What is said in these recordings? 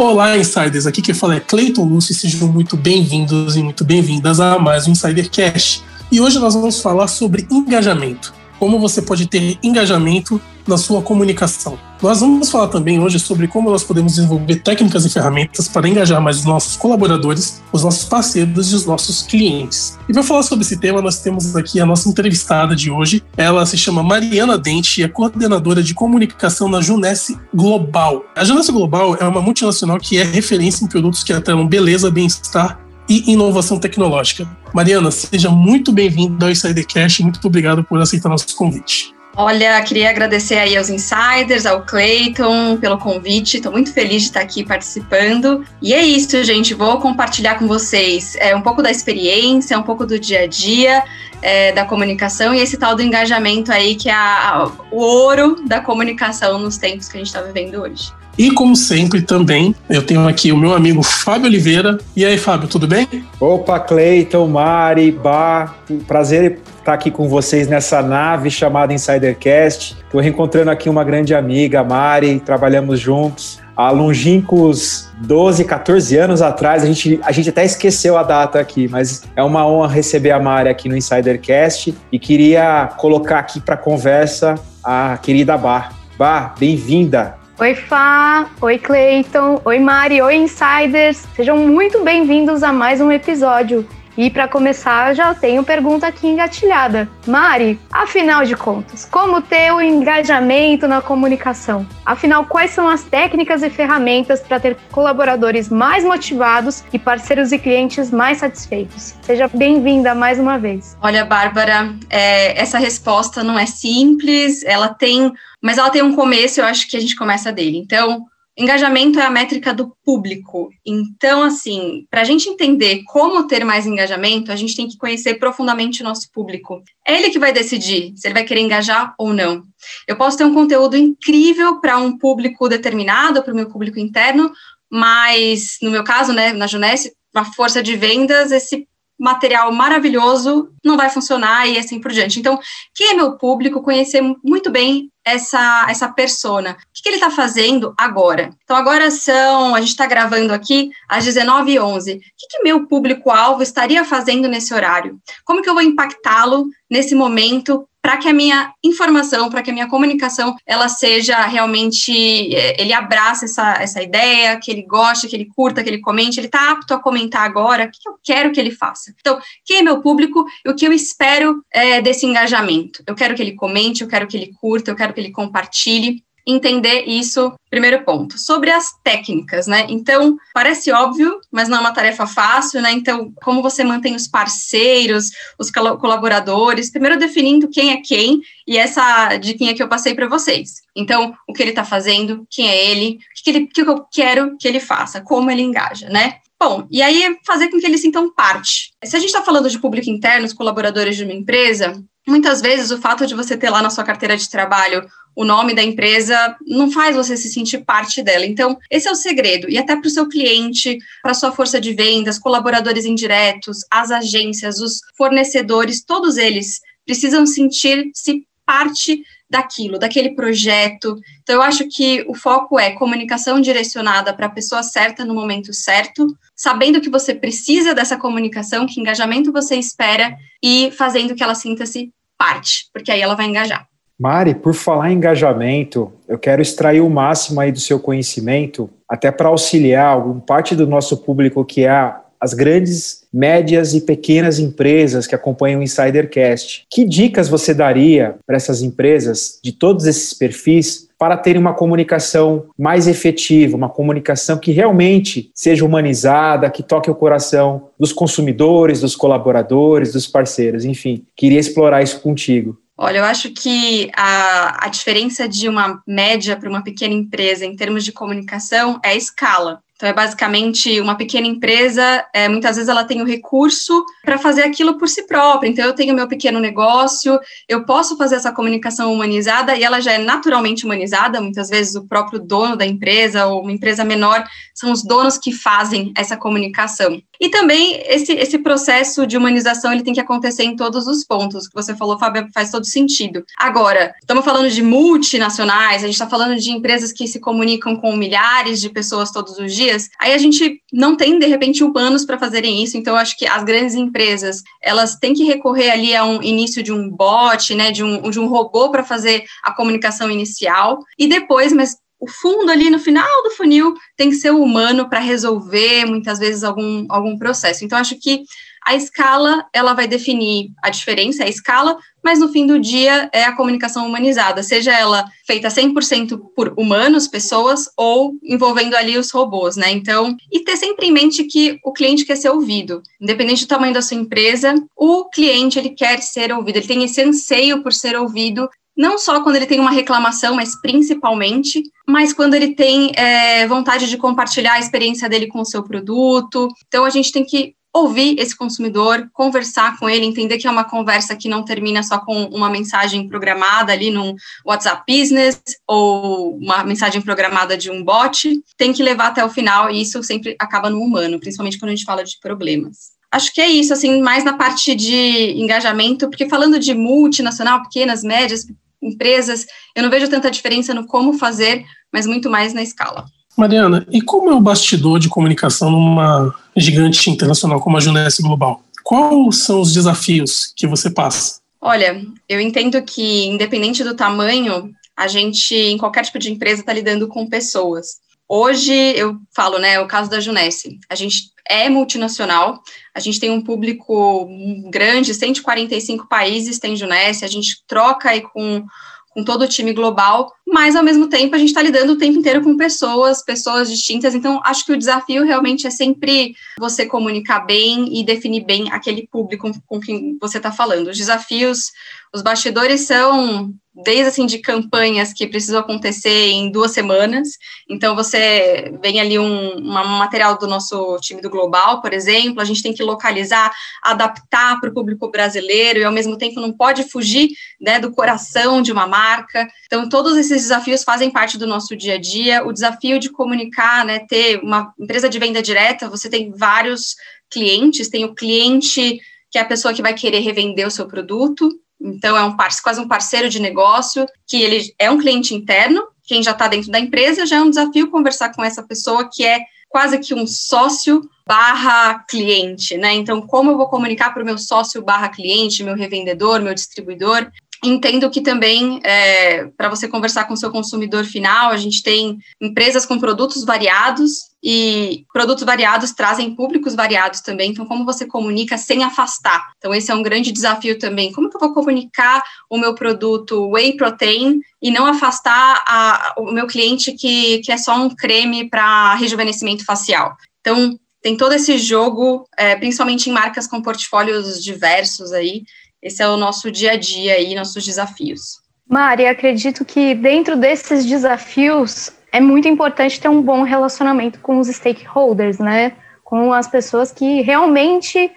Olá, insiders! Aqui quem fala é Cleiton Lúcio e sejam muito bem-vindos e muito bem-vindas a mais um Insider Cash. E hoje nós vamos falar sobre engajamento. Como você pode ter engajamento na sua comunicação. Nós vamos falar também hoje sobre como nós podemos desenvolver técnicas e ferramentas para engajar mais os nossos colaboradores, os nossos parceiros e os nossos clientes. E para falar sobre esse tema, nós temos aqui a nossa entrevistada de hoje. Ela se chama Mariana Dente e é coordenadora de comunicação na Junesse Global. A Junesse Global é uma multinacional que é referência em produtos que atrelam beleza, bem-estar e inovação tecnológica. Mariana, seja muito bem-vinda ao Insidercast muito obrigado por aceitar nosso convite. Olha, queria agradecer aí aos insiders, ao Clayton pelo convite. Estou muito feliz de estar aqui participando. E é isso, gente. Vou compartilhar com vocês é, um pouco da experiência, um pouco do dia a dia é, da comunicação e esse tal do engajamento aí que é a, a, o ouro da comunicação nos tempos que a gente está vivendo hoje. E como sempre também, eu tenho aqui o meu amigo Fábio Oliveira. E aí, Fábio, tudo bem? Opa, Cleiton, Mari, Bar, prazer estar aqui com vocês nessa nave chamada Insidercast. Estou reencontrando aqui uma grande amiga, Mari, trabalhamos juntos. Há longínquos 12, 14 anos atrás, a gente, a gente até esqueceu a data aqui, mas é uma honra receber a Mari aqui no Insidercast e queria colocar aqui para conversa a querida Bar. Bar, bem-vinda. Oi, Fá! Oi, Clayton! Oi, Mari! Oi, Insiders! Sejam muito bem-vindos a mais um episódio. E para começar, já tenho pergunta aqui engatilhada. Mari, afinal de contas, como ter o engajamento na comunicação? Afinal, quais são as técnicas e ferramentas para ter colaboradores mais motivados e parceiros e clientes mais satisfeitos? Seja bem-vinda mais uma vez. Olha, Bárbara, é, essa resposta não é simples, ela tem mas ela tem um começo, eu acho que a gente começa dele. Então, engajamento é a métrica do público. Então, assim, para a gente entender como ter mais engajamento, a gente tem que conhecer profundamente o nosso público. É ele que vai decidir se ele vai querer engajar ou não. Eu posso ter um conteúdo incrível para um público determinado, para o meu público interno, mas no meu caso, né, na Junesse, a força de vendas, esse material maravilhoso não vai funcionar e assim por diante. Então, quem é meu público, conhecer muito bem essa, essa persona. O que, que ele está fazendo agora? Então, agora são, a gente está gravando aqui às 19h11. O que, que meu público-alvo estaria fazendo nesse horário? Como que eu vou impactá-lo nesse momento para que a minha informação, para que a minha comunicação, ela seja realmente, é, ele abraça essa, essa ideia, que ele goste, que ele curta, que ele comente, ele está apto a comentar agora, o que eu quero que ele faça. Então, quem é meu público e o que eu espero é, desse engajamento? Eu quero que ele comente, eu quero que ele curta, eu quero que ele compartilhe entender isso, primeiro ponto. Sobre as técnicas, né? Então, parece óbvio, mas não é uma tarefa fácil, né? Então, como você mantém os parceiros, os colaboradores, primeiro definindo quem é quem e essa diquinha que eu passei para vocês. Então, o que ele está fazendo, quem é ele, o que, ele, que eu quero que ele faça, como ele engaja, né? Bom, e aí fazer com que eles sintam parte. Se a gente está falando de público interno, os colaboradores de uma empresa, muitas vezes o fato de você ter lá na sua carteira de trabalho o nome da empresa não faz você se sentir parte dela. Então, esse é o segredo. E até para o seu cliente, para sua força de vendas, colaboradores indiretos, as agências, os fornecedores, todos eles precisam sentir-se parte daquilo, daquele projeto. Então, eu acho que o foco é comunicação direcionada para a pessoa certa no momento certo, sabendo que você precisa dessa comunicação, que engajamento você espera e fazendo que ela sinta-se parte, porque aí ela vai engajar. Mari, por falar em engajamento, eu quero extrair o máximo aí do seu conhecimento, até para auxiliar parte do nosso público que é as grandes, médias e pequenas empresas que acompanham o Insidercast. Que dicas você daria para essas empresas de todos esses perfis para terem uma comunicação mais efetiva, uma comunicação que realmente seja humanizada, que toque o coração dos consumidores, dos colaboradores, dos parceiros, enfim. Queria explorar isso contigo. Olha, eu acho que a, a diferença de uma média para uma pequena empresa em termos de comunicação é a escala. Então, é basicamente uma pequena empresa, é, muitas vezes ela tem o recurso para fazer aquilo por si própria. Então, eu tenho meu pequeno negócio, eu posso fazer essa comunicação humanizada e ela já é naturalmente humanizada. Muitas vezes, o próprio dono da empresa ou uma empresa menor são os donos que fazem essa comunicação. E também esse, esse processo de humanização ele tem que acontecer em todos os pontos. O que você falou, Fábio, faz todo sentido. Agora, estamos falando de multinacionais, a gente está falando de empresas que se comunicam com milhares de pessoas todos os dias. Aí a gente não tem, de repente, humanos para fazerem isso. Então, eu acho que as grandes empresas elas têm que recorrer ali a um início de um bot, né, de um, de um robô para fazer a comunicação inicial. E depois, mas o fundo ali no final do funil tem que ser humano para resolver muitas vezes algum, algum processo. Então, acho que a escala ela vai definir a diferença, a escala, mas no fim do dia é a comunicação humanizada, seja ela feita 100% por humanos, pessoas, ou envolvendo ali os robôs, né? Então, e ter sempre em mente que o cliente quer ser ouvido, independente do tamanho da sua empresa, o cliente ele quer ser ouvido, ele tem esse anseio por ser ouvido não só quando ele tem uma reclamação, mas principalmente, mas quando ele tem é, vontade de compartilhar a experiência dele com o seu produto. Então, a gente tem que ouvir esse consumidor, conversar com ele, entender que é uma conversa que não termina só com uma mensagem programada ali no WhatsApp Business ou uma mensagem programada de um bot, tem que levar até o final e isso sempre acaba no humano, principalmente quando a gente fala de problemas acho que é isso, assim, mais na parte de engajamento, porque falando de multinacional, pequenas, médias, empresas, eu não vejo tanta diferença no como fazer, mas muito mais na escala. Mariana, e como é o bastidor de comunicação numa gigante internacional como a Junesse Global? Quais são os desafios que você passa? Olha, eu entendo que, independente do tamanho, a gente, em qualquer tipo de empresa, está lidando com pessoas. Hoje, eu falo, né, o caso da Junesse. A gente é multinacional, a gente tem um público grande, 145 países tem Junesse, a gente troca aí com, com todo o time global, mas ao mesmo tempo a gente está lidando o tempo inteiro com pessoas, pessoas distintas, então acho que o desafio realmente é sempre você comunicar bem e definir bem aquele público com quem você está falando. Os desafios, os bastidores são desde assim de campanhas que precisam acontecer em duas semanas. Então você vem ali um, um material do nosso time do Global, por exemplo, a gente tem que localizar, adaptar para o público brasileiro e ao mesmo tempo não pode fugir né, do coração de uma marca. Então todos esses desafios fazem parte do nosso dia a dia. O desafio de comunicar, né, ter uma empresa de venda direta, você tem vários clientes, tem o cliente que é a pessoa que vai querer revender o seu produto, então, é um quase um parceiro de negócio, que ele é um cliente interno, quem já está dentro da empresa, já é um desafio conversar com essa pessoa que é quase que um sócio barra cliente, né? Então, como eu vou comunicar para o meu sócio barra cliente, meu revendedor, meu distribuidor, Entendo que também, é, para você conversar com o seu consumidor final, a gente tem empresas com produtos variados e produtos variados trazem públicos variados também. Então, como você comunica sem afastar? Então, esse é um grande desafio também. Como que eu vou comunicar o meu produto whey protein e não afastar a, o meu cliente que, que é só um creme para rejuvenescimento facial? Então, tem todo esse jogo, é, principalmente em marcas com portfólios diversos aí, esse é o nosso dia a dia e nossos desafios. Mari, acredito que dentro desses desafios é muito importante ter um bom relacionamento com os stakeholders, né? Com as pessoas que realmente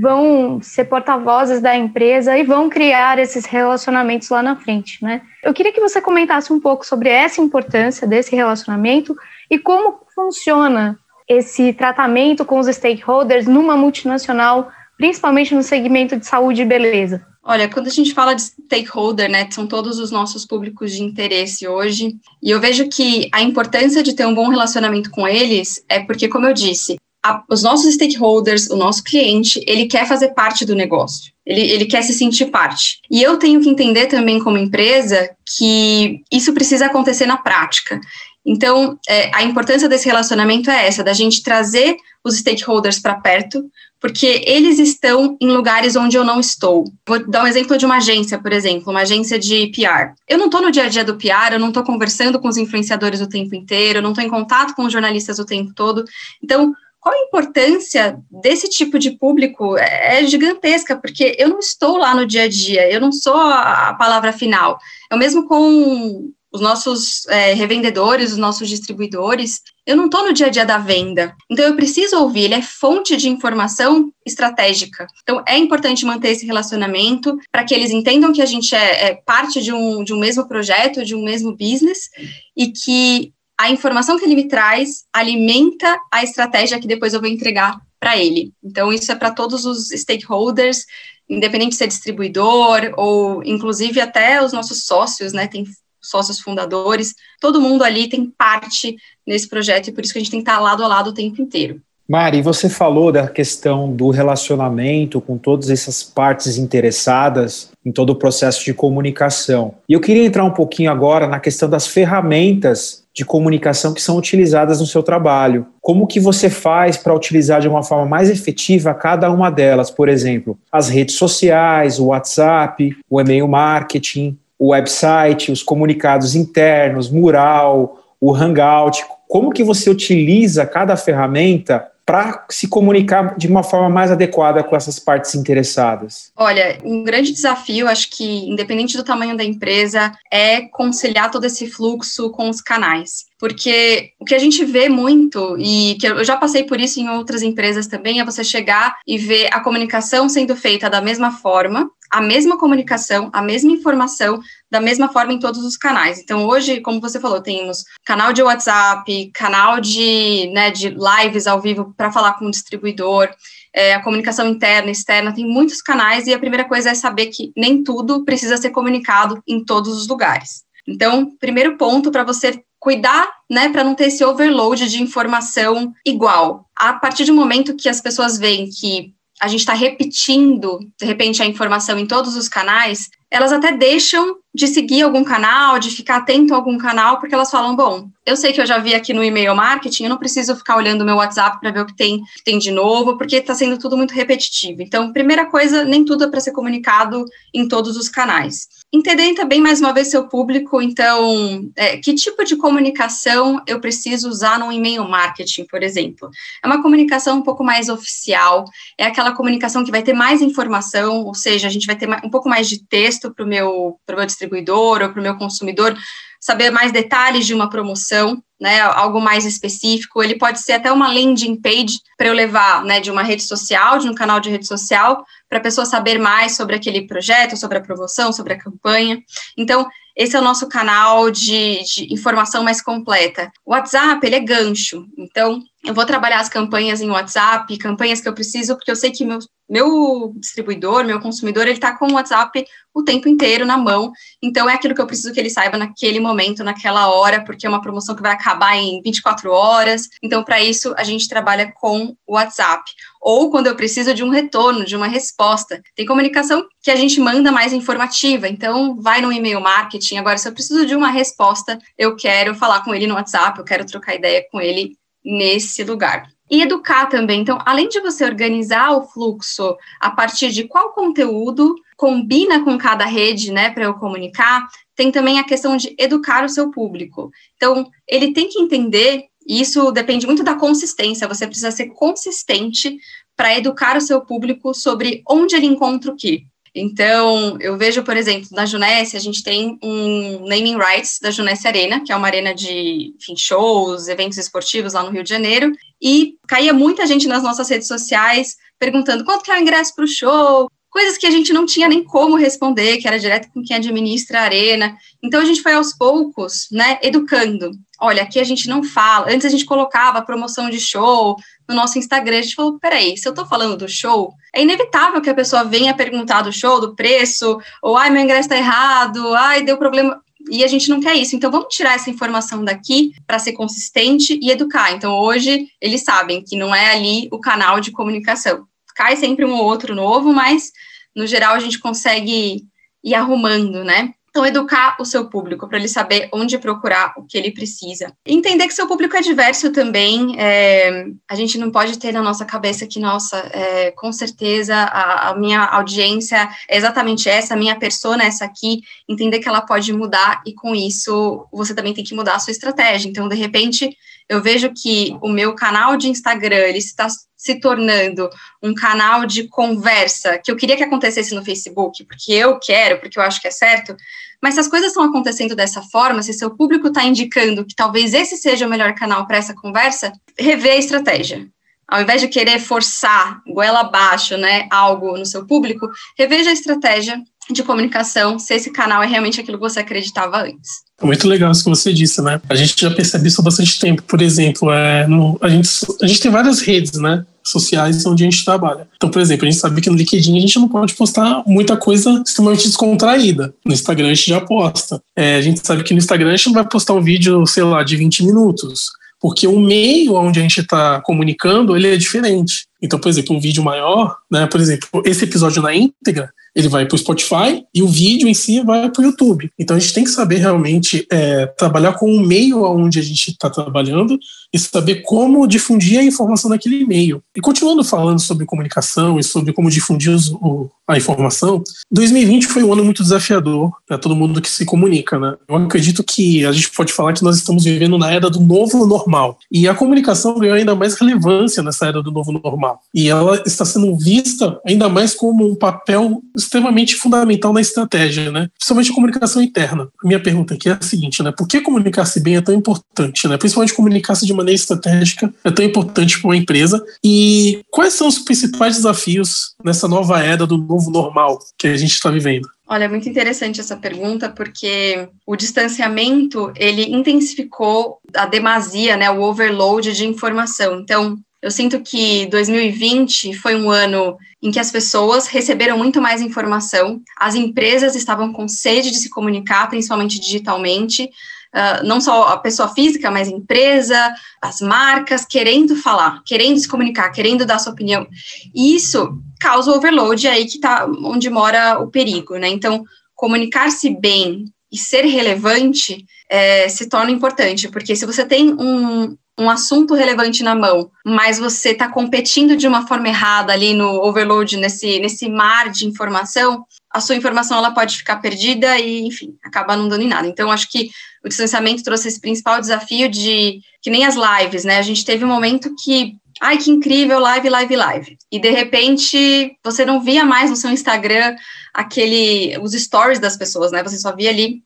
vão ser porta-vozes da empresa e vão criar esses relacionamentos lá na frente, né? Eu queria que você comentasse um pouco sobre essa importância desse relacionamento e como funciona esse tratamento com os stakeholders numa multinacional principalmente no segmento de saúde e beleza? Olha, quando a gente fala de stakeholder, né, são todos os nossos públicos de interesse hoje, e eu vejo que a importância de ter um bom relacionamento com eles é porque, como eu disse, a, os nossos stakeholders, o nosso cliente, ele quer fazer parte do negócio, ele, ele quer se sentir parte. E eu tenho que entender também, como empresa, que isso precisa acontecer na prática. Então, é, a importância desse relacionamento é essa, da gente trazer os stakeholders para perto, porque eles estão em lugares onde eu não estou. Vou dar um exemplo de uma agência, por exemplo, uma agência de PR. Eu não estou no dia a dia do PR, eu não estou conversando com os influenciadores o tempo inteiro, eu não estou em contato com os jornalistas o tempo todo. Então, qual a importância desse tipo de público? É, é gigantesca, porque eu não estou lá no dia a dia, eu não sou a palavra final. É o mesmo com os nossos é, revendedores, os nossos distribuidores, eu não estou no dia a dia da venda. Então, eu preciso ouvir, ele é fonte de informação estratégica. Então, é importante manter esse relacionamento para que eles entendam que a gente é, é parte de um, de um mesmo projeto, de um mesmo business, e que a informação que ele me traz alimenta a estratégia que depois eu vou entregar para ele. Então, isso é para todos os stakeholders, independente de ser distribuidor ou, inclusive, até os nossos sócios, né? Tem sócios fundadores, todo mundo ali tem parte nesse projeto e por isso que a gente tem que estar lado a lado o tempo inteiro. Mari, você falou da questão do relacionamento com todas essas partes interessadas em todo o processo de comunicação. E eu queria entrar um pouquinho agora na questão das ferramentas de comunicação que são utilizadas no seu trabalho. Como que você faz para utilizar de uma forma mais efetiva cada uma delas? Por exemplo, as redes sociais, o WhatsApp, o e-mail marketing, o website, os comunicados internos, mural, o Hangout. Como que você utiliza cada ferramenta para se comunicar de uma forma mais adequada com essas partes interessadas? Olha, um grande desafio, acho que independente do tamanho da empresa, é conciliar todo esse fluxo com os canais. Porque o que a gente vê muito, e que eu já passei por isso em outras empresas também, é você chegar e ver a comunicação sendo feita da mesma forma, a mesma comunicação, a mesma informação, da mesma forma em todos os canais. Então, hoje, como você falou, temos canal de WhatsApp, canal de, né, de lives ao vivo para falar com o distribuidor, é, a comunicação interna, externa, tem muitos canais, e a primeira coisa é saber que nem tudo precisa ser comunicado em todos os lugares. Então, primeiro ponto para você cuidar, né, para não ter esse overload de informação igual. A partir do momento que as pessoas veem que a gente está repetindo, de repente, a informação em todos os canais, elas até deixam de seguir algum canal, de ficar atento a algum canal, porque elas falam, bom, eu sei que eu já vi aqui no e-mail marketing, eu não preciso ficar olhando o meu WhatsApp para ver o que tem, que tem de novo, porque está sendo tudo muito repetitivo. Então, primeira coisa, nem tudo é para ser comunicado em todos os canais. Entender também, mais uma vez, seu público, então, é, que tipo de comunicação eu preciso usar no e-mail marketing, por exemplo. É uma comunicação um pouco mais oficial, é aquela comunicação que vai ter mais informação, ou seja, a gente vai ter um pouco mais de texto para o meu, meu distribuidor ou para o meu consumidor, saber mais detalhes de uma promoção, né, algo mais específico. Ele pode ser até uma landing page para eu levar, né, de uma rede social, de um canal de rede social, para a pessoa saber mais sobre aquele projeto, sobre a promoção, sobre a campanha. Então, esse é o nosso canal de, de informação mais completa. O WhatsApp, ele é gancho. Então, eu vou trabalhar as campanhas em WhatsApp, campanhas que eu preciso, porque eu sei que meu, meu distribuidor, meu consumidor, ele está com o WhatsApp o tempo inteiro na mão, então é aquilo que eu preciso que ele saiba naquele momento, naquela hora, porque é uma promoção que vai acabar em 24 horas, então para isso a gente trabalha com o WhatsApp. Ou quando eu preciso de um retorno, de uma resposta. Tem comunicação que a gente manda mais informativa, então vai no e-mail marketing. Agora, se eu preciso de uma resposta, eu quero falar com ele no WhatsApp, eu quero trocar ideia com ele nesse lugar. E educar também. Então, além de você organizar o fluxo a partir de qual conteúdo combina com cada rede, né, para eu comunicar, tem também a questão de educar o seu público. Então, ele tem que entender, e isso depende muito da consistência, você precisa ser consistente para educar o seu público sobre onde ele encontra o que. Então, eu vejo, por exemplo, na Junesse, a gente tem um naming rights da Junesse Arena, que é uma arena de enfim, shows, eventos esportivos lá no Rio de Janeiro, e caía muita gente nas nossas redes sociais perguntando quanto que é o ingresso para o show, coisas que a gente não tinha nem como responder, que era direto com quem administra a arena. Então, a gente foi aos poucos, né, educando. Olha, aqui a gente não fala. Antes a gente colocava promoção de show, no nosso Instagram, a gente falou: peraí, se eu tô falando do show, é inevitável que a pessoa venha perguntar do show, do preço, ou ai, meu ingresso tá errado, ai, deu problema. E a gente não quer isso. Então, vamos tirar essa informação daqui para ser consistente e educar. Então, hoje, eles sabem que não é ali o canal de comunicação. Cai sempre um ou outro novo, mas, no geral, a gente consegue ir arrumando, né? Então, educar o seu público para ele saber onde procurar o que ele precisa. Entender que seu público é diverso também. É, a gente não pode ter na nossa cabeça que, nossa, é, com certeza a, a, minha audiência é exatamente essa, a minha persona é essa aqui. Entender que ela pode mudar e, com isso, você também tem que mudar a sua estratégia. Então, de repente, eu vejo que o meu canal de Instagram ele está se tornando um canal de conversa que eu queria que acontecesse no Facebook, porque eu quero, porque eu acho que é certo, mas se as coisas estão acontecendo dessa forma, se seu público está indicando que talvez esse seja o melhor canal para essa conversa, rever a estratégia. Ao invés de querer forçar, goela abaixo, né, algo no seu público, reveja a estratégia, de comunicação se esse canal é realmente aquilo que você acreditava antes. Muito legal isso que você disse, né? A gente já percebe isso há bastante tempo. Por exemplo, é, no, a, gente, a gente tem várias redes, né? sociais onde a gente trabalha. Então, por exemplo, a gente sabe que no LinkedIn a gente não pode postar muita coisa extremamente descontraída. No Instagram a gente já posta. É, a gente sabe que no Instagram a gente não vai postar um vídeo, sei lá, de 20 minutos porque o meio onde a gente está comunicando ele é diferente. Então, por exemplo, um vídeo maior, né? Por exemplo, esse episódio na íntegra, ele vai para o Spotify e o vídeo em si vai para o YouTube. Então a gente tem que saber realmente é, trabalhar com o meio onde a gente está trabalhando e saber como difundir a informação naquele meio. E continuando falando sobre comunicação e sobre como difundir o, a informação, 2020 foi um ano muito desafiador para todo mundo que se comunica, né? Eu acredito que a gente pode falar que nós estamos vivendo na era do novo normal. E a comunicação ganhou ainda mais relevância nessa era do novo normal. E ela está sendo vista ainda mais como um papel extremamente fundamental na estratégia, né? Principalmente a comunicação interna. A minha pergunta aqui é a seguinte, né? Por que comunicar-se bem é tão importante, né? Principalmente comunicar-se de maneira estratégica é tão importante para uma empresa. E quais são os principais desafios nessa nova era do novo normal que a gente está vivendo? Olha, é muito interessante essa pergunta, porque o distanciamento, ele intensificou a demasia, né, o overload de informação. Então, eu sinto que 2020 foi um ano em que as pessoas receberam muito mais informação, as empresas estavam com sede de se comunicar, principalmente digitalmente, uh, não só a pessoa física, mas a empresa, as marcas, querendo falar, querendo se comunicar, querendo dar sua opinião. E isso causa o overload, aí que está onde mora o perigo, né? Então, comunicar-se bem e ser relevante é, se torna importante, porque se você tem um, um assunto relevante na mão, mas você está competindo de uma forma errada ali no overload, nesse, nesse mar de informação, a sua informação ela pode ficar perdida e, enfim, acaba não dando em nada. Então, acho que o distanciamento trouxe esse principal desafio de que nem as lives, né? A gente teve um momento que Ai, que incrível, live, live, live. E de repente você não via mais no seu Instagram aquele os stories das pessoas, né? Você só via ali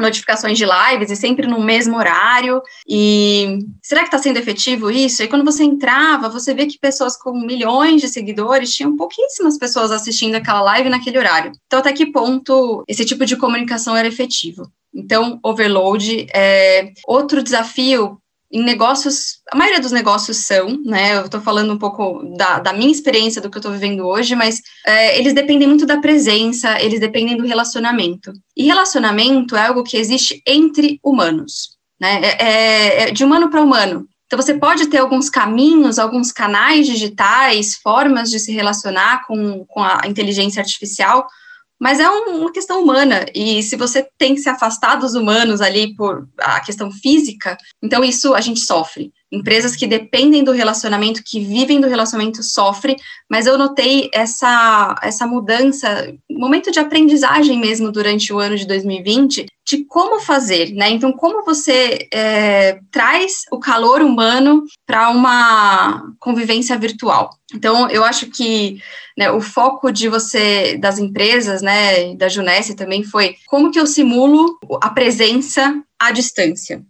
notificações de lives e sempre no mesmo horário. E será que está sendo efetivo isso? E quando você entrava, você vê que pessoas com milhões de seguidores tinham pouquíssimas pessoas assistindo aquela live naquele horário. Então, até que ponto esse tipo de comunicação era efetivo? Então, overload é outro desafio em negócios, a maioria dos negócios são, né? Eu estou falando um pouco da, da, minha experiência, do que eu estou vivendo hoje, mas é, eles dependem muito da presença, eles dependem do relacionamento. E relacionamento é algo que existe entre humanos, né? É, é, é de humano para humano. Então, você pode ter alguns caminhos, alguns canais digitais, formas de se relacionar com, com a inteligência artificial, mas é um, uma questão humana, e se você tem que se afastar dos humanos ali por a questão física, então isso a gente sofre. Empresas que dependem do relacionamento, que vivem do relacionamento, sofrem, mas eu notei essa, essa mudança, momento de aprendizagem mesmo durante o ano de 2020, de como fazer, né? Então, como você é, traz o calor humano para uma convivência virtual. Então, eu acho que né, o foco de você, das empresas, né, da Junesse também foi como que eu simulo a presença à distância.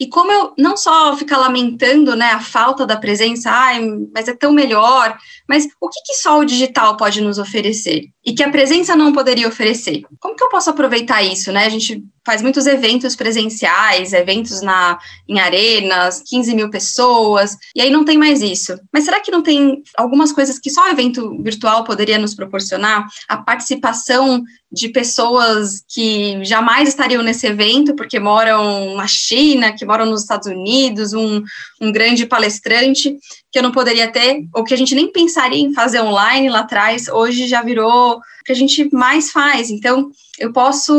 E como eu não só ficar lamentando né, a falta da presença, ai, mas é tão melhor, mas o que, que só o digital pode nos oferecer? E que a presença não poderia oferecer? Como que eu posso aproveitar isso? Né? A gente faz muitos eventos presenciais, eventos na, em arenas, 15 mil pessoas, e aí não tem mais isso. Mas será que não tem algumas coisas que só o evento virtual poderia nos proporcionar? A participação de pessoas que jamais estariam nesse evento, porque moram na China, que moram nos Estados Unidos, um, um grande palestrante que eu não poderia ter, ou que a gente nem pensaria em fazer online lá atrás, hoje já virou o que a gente mais faz. Então, eu posso,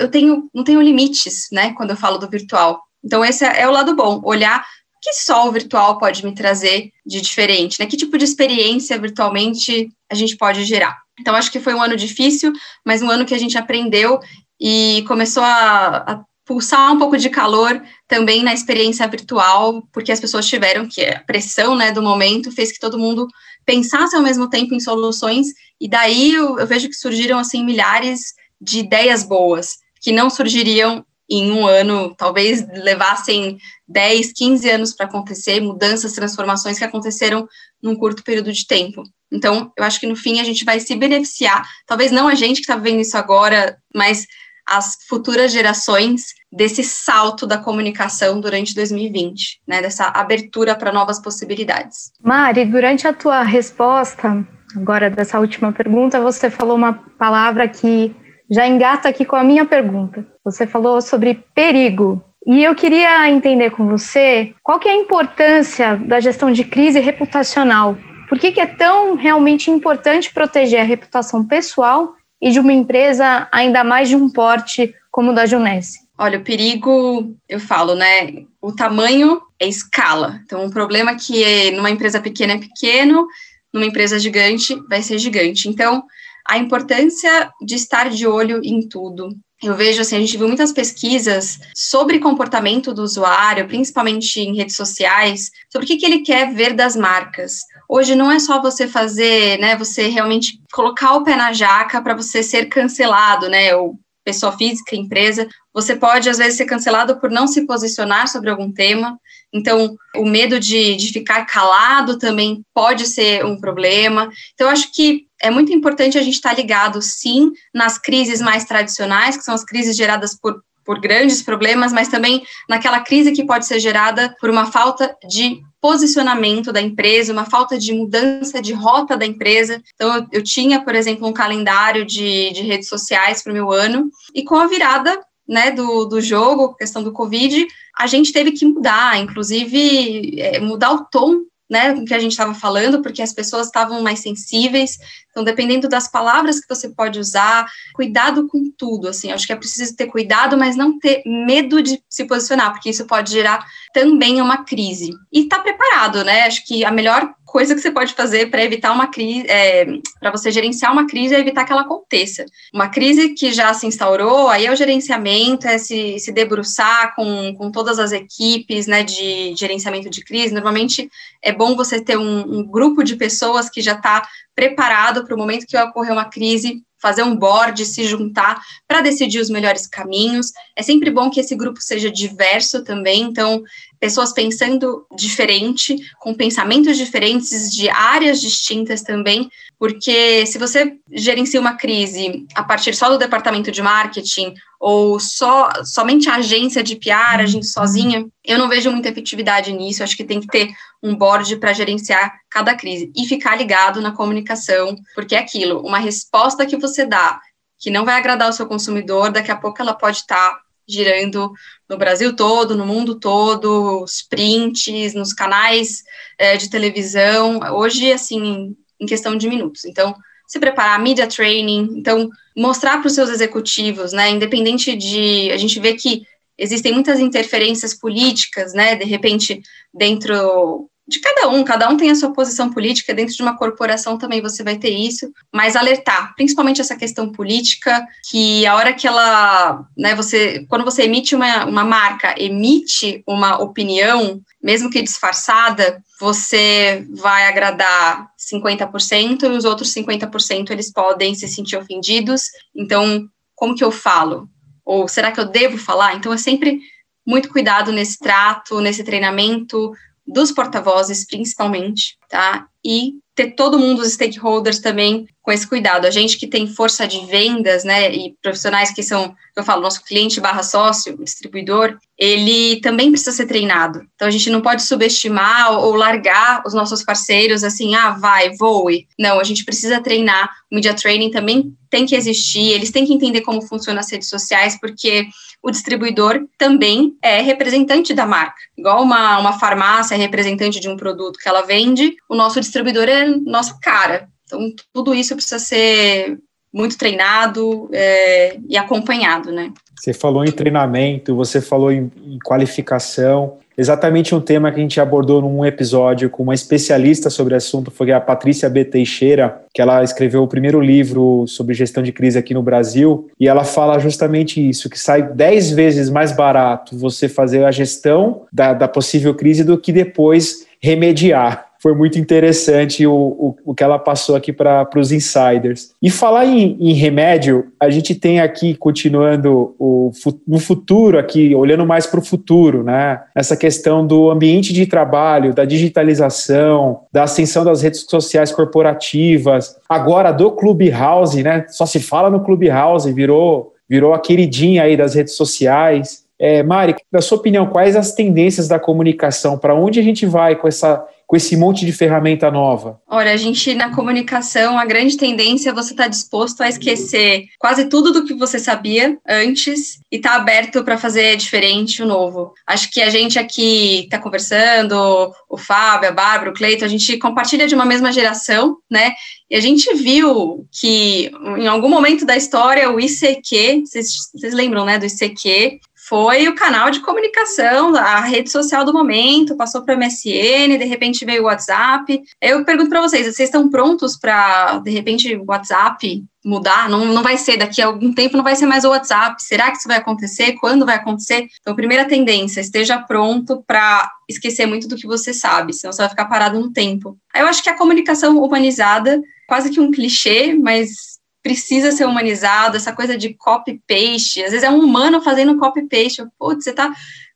eu tenho, não tenho limites, né, quando eu falo do virtual. Então, esse é, é o lado bom, olhar que só o virtual pode me trazer de diferente, né? Que tipo de experiência virtualmente a gente pode gerar. Então, acho que foi um ano difícil, mas um ano que a gente aprendeu e começou a, a pulsar um pouco de calor também na experiência virtual, porque as pessoas tiveram que a pressão né, do momento fez que todo mundo pensasse ao mesmo tempo em soluções, e daí eu, eu vejo que surgiram assim milhares de ideias boas que não surgiriam em um ano, talvez levassem 10, 15 anos para acontecer, mudanças, transformações que aconteceram num curto período de tempo. Então, eu acho que no fim a gente vai se beneficiar, talvez não a gente que está vivendo isso agora, mas as futuras gerações desse salto da comunicação durante 2020, né, dessa abertura para novas possibilidades. Mari, durante a tua resposta, agora dessa última pergunta, você falou uma palavra que já engata aqui com a minha pergunta. Você falou sobre perigo. E eu queria entender com você qual que é a importância da gestão de crise reputacional. Por que, que é tão realmente importante proteger a reputação pessoal e de uma empresa ainda mais de um porte como o da Junesse? Olha, o perigo, eu falo, né? O tamanho é escala. Então, um problema que é, numa empresa pequena é pequeno, numa empresa gigante vai ser gigante. Então, a importância de estar de olho em tudo. Eu vejo assim, a gente viu muitas pesquisas sobre comportamento do usuário, principalmente em redes sociais, sobre o que, que ele quer ver das marcas. Hoje não é só você fazer, né, você realmente colocar o pé na jaca para você ser cancelado, né, ou pessoa física, empresa, você pode às vezes ser cancelado por não se posicionar sobre algum tema. Então, o medo de, de ficar calado também pode ser um problema. Então, acho que é muito importante a gente estar ligado, sim, nas crises mais tradicionais, que são as crises geradas por por grandes problemas, mas também naquela crise que pode ser gerada por uma falta de posicionamento da empresa, uma falta de mudança de rota da empresa. Então, eu, eu tinha, por exemplo, um calendário de, de redes sociais para o meu ano, e com a virada né, do, do jogo, questão do Covid, a gente teve que mudar, inclusive é, mudar o tom né, com que a gente estava falando, porque as pessoas estavam mais sensíveis. Então, dependendo das palavras que você pode usar, cuidado com tudo, assim, acho que é preciso ter cuidado, mas não ter medo de se posicionar, porque isso pode gerar também uma crise. E estar tá preparado, né? Acho que a melhor coisa que você pode fazer para evitar uma crise, é, para você gerenciar uma crise é evitar que ela aconteça. Uma crise que já se instaurou, aí é o gerenciamento, é se, se debruçar com, com todas as equipes né, de gerenciamento de crise. Normalmente é bom você ter um, um grupo de pessoas que já está preparado para o momento que ocorrer uma crise fazer um board, se juntar para decidir os melhores caminhos. É sempre bom que esse grupo seja diverso também, então pessoas pensando diferente, com pensamentos diferentes, de áreas distintas também, porque se você gerencia uma crise a partir só do departamento de marketing ou só somente a agência de PR, a gente sozinha, eu não vejo muita efetividade nisso. Acho que tem que ter um board para gerenciar cada crise e ficar ligado na comunicação, porque é aquilo, uma resposta que você dá que não vai agradar o seu consumidor, daqui a pouco ela pode estar tá girando no Brasil todo, no mundo todo, os prints, nos canais é, de televisão, hoje, assim, em questão de minutos. Então, se preparar, media training, então, mostrar para os seus executivos, né, independente de, a gente vê que existem muitas interferências políticas, né, de repente, dentro de cada um, cada um tem a sua posição política, dentro de uma corporação também você vai ter isso, mas alertar, principalmente essa questão política, que a hora que ela, né, você, quando você emite uma, uma marca, emite uma opinião, mesmo que disfarçada, você vai agradar 50% e os outros 50% eles podem se sentir ofendidos, então, como que eu falo? Ou será que eu devo falar? Então, é sempre muito cuidado nesse trato, nesse treinamento, dos porta-vozes, principalmente, tá? E ter todo mundo, os stakeholders também, com esse cuidado. A gente que tem força de vendas, né, e profissionais que são, eu falo, nosso cliente barra sócio, distribuidor, ele também precisa ser treinado. Então, a gente não pode subestimar ou largar os nossos parceiros assim, ah, vai, voe. Não, a gente precisa treinar. O media training também tem que existir, eles têm que entender como funcionam as redes sociais, porque o distribuidor também é representante da marca. Igual uma, uma farmácia é representante de um produto que ela vende, o nosso distribuidor é nosso cara. Então, tudo isso precisa ser muito treinado é, e acompanhado, né? Você falou em treinamento, você falou em, em, qualificação. Exatamente um tema que a gente abordou num episódio com uma especialista sobre o assunto foi a Patrícia B. Teixeira, que ela escreveu o primeiro livro sobre gestão de crise aqui no Brasil, e ela fala justamente isso, que sai dez vezes mais barato você fazer a gestão da, da possível crise do que depois remediar foi muito interessante o, o, o que ela passou aqui para os insiders. E falar em, em, remédio, a gente tem aqui, continuando o, no futuro, aqui, olhando mais para o futuro, né? Essa questão do ambiente de trabalho, da digitalização, da ascensão das redes sociais corporativas, agora do Clubhouse, né? Só se fala no Clubhouse, virou, virou a queridinha aí das redes sociais. É, Mari, na sua opinião, quais as tendências da comunicação? Para onde a gente vai com essa com esse monte de ferramenta nova? Olha, a gente na comunicação, a grande tendência é você estar tá disposto a esquecer quase tudo do que você sabia antes e estar tá aberto para fazer diferente, o novo. Acho que a gente aqui está conversando, o Fábio, a Bárbara, o Cleito, a gente compartilha de uma mesma geração, né? E a gente viu que em algum momento da história o ICQ, vocês, vocês lembram, né, do ICQ, foi o canal de comunicação, a rede social do momento, passou para MSN, de repente veio o WhatsApp. Eu pergunto para vocês, vocês estão prontos para, de repente, o WhatsApp mudar? Não, não vai ser, daqui a algum tempo não vai ser mais o WhatsApp. Será que isso vai acontecer? Quando vai acontecer? Então, primeira tendência, esteja pronto para esquecer muito do que você sabe, senão você vai ficar parado no tempo. Eu acho que a comunicação humanizada, quase que um clichê, mas precisa ser humanizado, essa coisa de copy-paste. Às vezes é um humano fazendo copy-paste. Putz, você está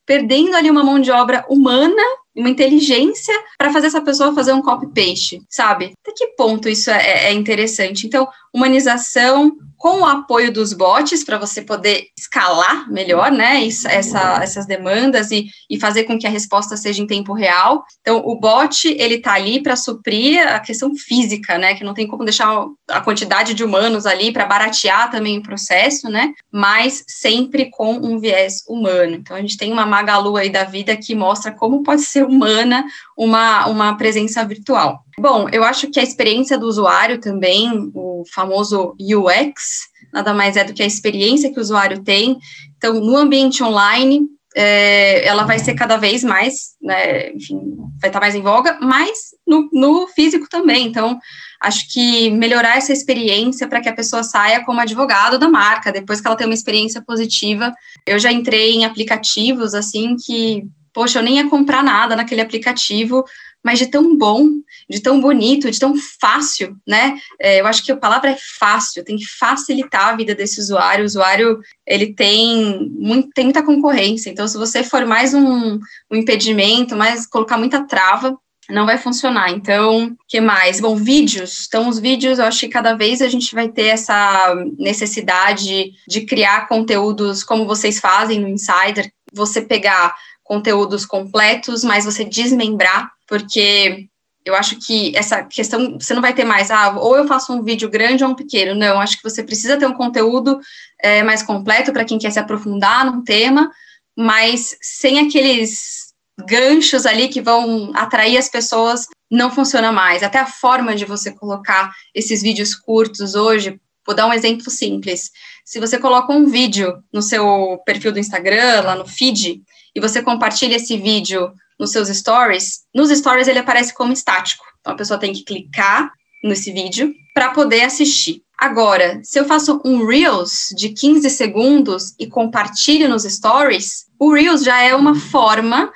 perdendo ali uma mão de obra humana, uma inteligência para fazer essa pessoa fazer um copy-paste, sabe? Até que ponto isso é, é interessante? Então, humanização, com o apoio dos bots para você poder escalar melhor, né, essa, essas demandas e, e fazer com que a resposta seja em tempo real. Então, o bot, ele está ali para suprir a questão física, né, que não tem como deixar a quantidade de humanos ali para baratear também o processo, né, mas sempre com um viés humano. Então, a gente tem uma Magalu aí da vida que mostra como pode ser humana uma, uma presença virtual. Bom, eu acho que a experiência do usuário também, o famoso UX, nada mais é do que a experiência que o usuário tem. Então, no ambiente online, é, ela vai ser cada vez mais, né, enfim, vai estar mais em voga, mas no, no físico também. Então, acho que melhorar essa experiência para que a pessoa saia como advogado da marca, depois que ela tem uma experiência positiva. Eu já entrei em aplicativos, assim, que, poxa, eu nem ia comprar nada naquele aplicativo, mas de tão bom, de tão bonito, de tão fácil, né? É, eu acho que a palavra é fácil, tem que facilitar a vida desse usuário. O usuário, ele tem, muito, tem muita concorrência, então se você for mais um, um impedimento, mais colocar muita trava, não vai funcionar. Então, que mais? Bom, vídeos. Então, os vídeos, eu acho que cada vez a gente vai ter essa necessidade de criar conteúdos como vocês fazem no Insider, você pegar conteúdos completos, mas você desmembrar, porque eu acho que essa questão, você não vai ter mais, ah, ou eu faço um vídeo grande ou um pequeno. Não, acho que você precisa ter um conteúdo é, mais completo para quem quer se aprofundar num tema, mas sem aqueles ganchos ali que vão atrair as pessoas, não funciona mais. Até a forma de você colocar esses vídeos curtos hoje, vou dar um exemplo simples. Se você coloca um vídeo no seu perfil do Instagram, lá no feed, e você compartilha esse vídeo nos seus stories, nos stories ele aparece como estático. Então a pessoa tem que clicar nesse vídeo para poder assistir. Agora, se eu faço um Reels de 15 segundos e compartilho nos stories, o Reels já é uma forma